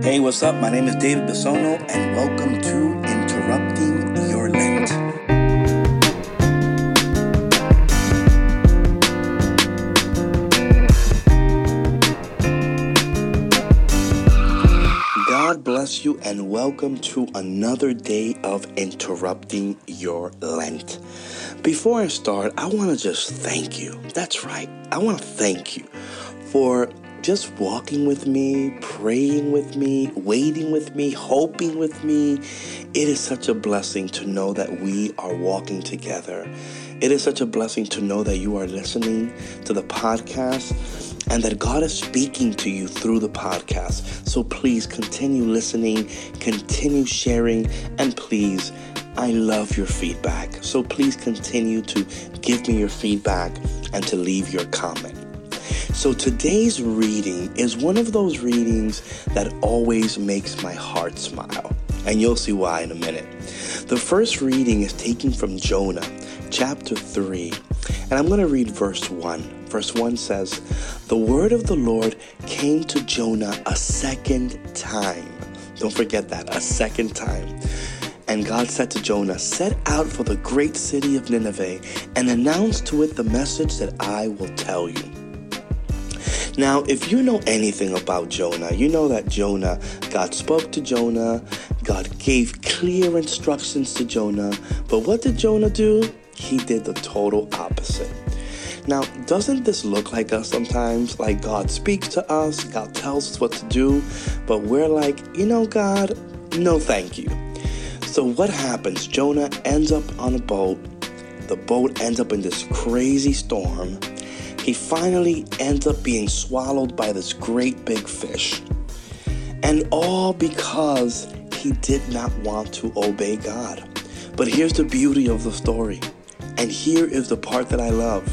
Hey, what's up? My name is David Bisono, and welcome to Interrupting Your Lent. God bless you, and welcome to another day of Interrupting Your Lent. Before I start, I want to just thank you. That's right, I want to thank you for just walking with me, praying with me, waiting with me, hoping with me. It is such a blessing to know that we are walking together. It is such a blessing to know that you are listening to the podcast and that God is speaking to you through the podcast. So please continue listening, continue sharing, and please, I love your feedback. So please continue to give me your feedback and to leave your comment. So today's reading is one of those readings that always makes my heart smile. And you'll see why in a minute. The first reading is taken from Jonah, chapter 3. And I'm going to read verse 1. Verse 1 says, The word of the Lord came to Jonah a second time. Don't forget that, a second time. And God said to Jonah, Set out for the great city of Nineveh and announce to it the message that I will tell you. Now, if you know anything about Jonah, you know that Jonah, God spoke to Jonah, God gave clear instructions to Jonah, but what did Jonah do? He did the total opposite. Now, doesn't this look like us sometimes? Like God speaks to us, God tells us what to do, but we're like, you know, God, no thank you. So, what happens? Jonah ends up on a boat. The boat ends up in this crazy storm he finally ends up being swallowed by this great big fish. And all because he did not want to obey God. But here's the beauty of the story. And here is the part that I love.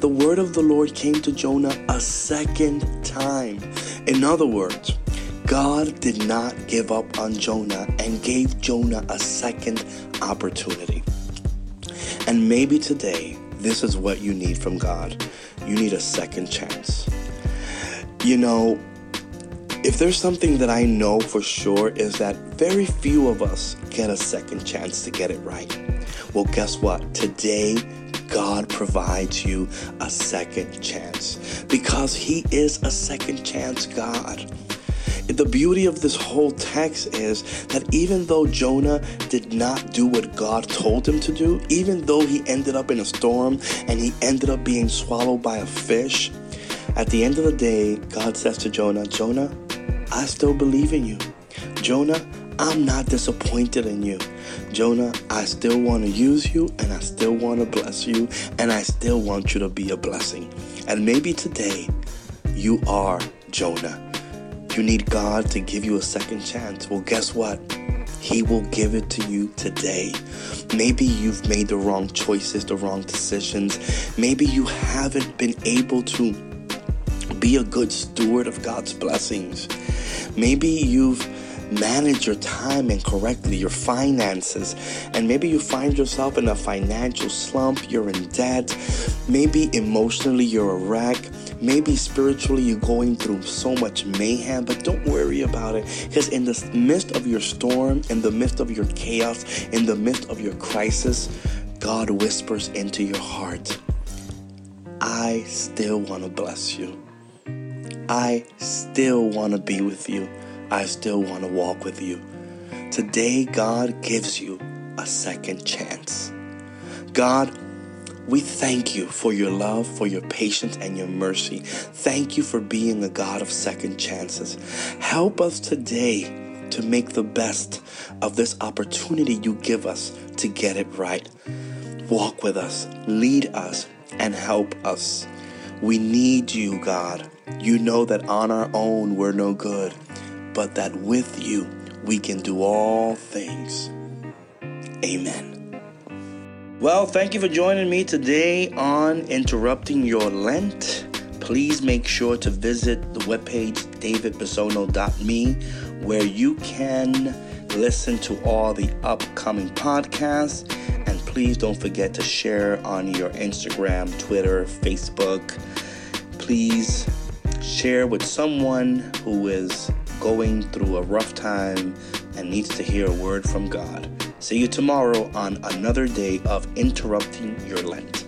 The word of the Lord came to Jonah a second time. In other words, God did not give up on Jonah and gave Jonah a second opportunity. And maybe today, this is what you need from God you need a second chance. You know, if there's something that I know for sure is that very few of us get a second chance to get it right. Well, guess what? Today, God provides you a second chance because He is a second chance God. The beauty of this whole text is that even though Jonah did not do what God told him to do, even though he ended up in a storm and he ended up being swallowed by a fish, at the end of the day, God says to Jonah, Jonah, I still believe in you. Jonah, I'm not disappointed in you. Jonah, I still want to use you and I still want to bless you and I still want you to be a blessing. And maybe today you are Jonah you need God to give you a second chance, well, guess what? He will give it to you today. Maybe you've made the wrong choices, the wrong decisions. Maybe you haven't been able to be a good steward of God's blessings. Maybe you've managed your time incorrectly, your finances, and maybe you find yourself in a financial slump, you're in debt, maybe emotionally you're a wreck. Maybe spiritually you're going through so much mayhem, but don't worry about it because in the midst of your storm, in the midst of your chaos, in the midst of your crisis, God whispers into your heart, I still want to bless you. I still want to be with you. I still want to walk with you. Today, God gives you a second chance. God we thank you for your love, for your patience, and your mercy. Thank you for being a God of second chances. Help us today to make the best of this opportunity you give us to get it right. Walk with us, lead us, and help us. We need you, God. You know that on our own we're no good, but that with you we can do all things. Amen. Well, thank you for joining me today on Interrupting Your Lent. Please make sure to visit the webpage davidbisono.me where you can listen to all the upcoming podcasts. And please don't forget to share on your Instagram, Twitter, Facebook. Please share with someone who is going through a rough time and needs to hear a word from God. See you tomorrow on another day of interrupting your Lent.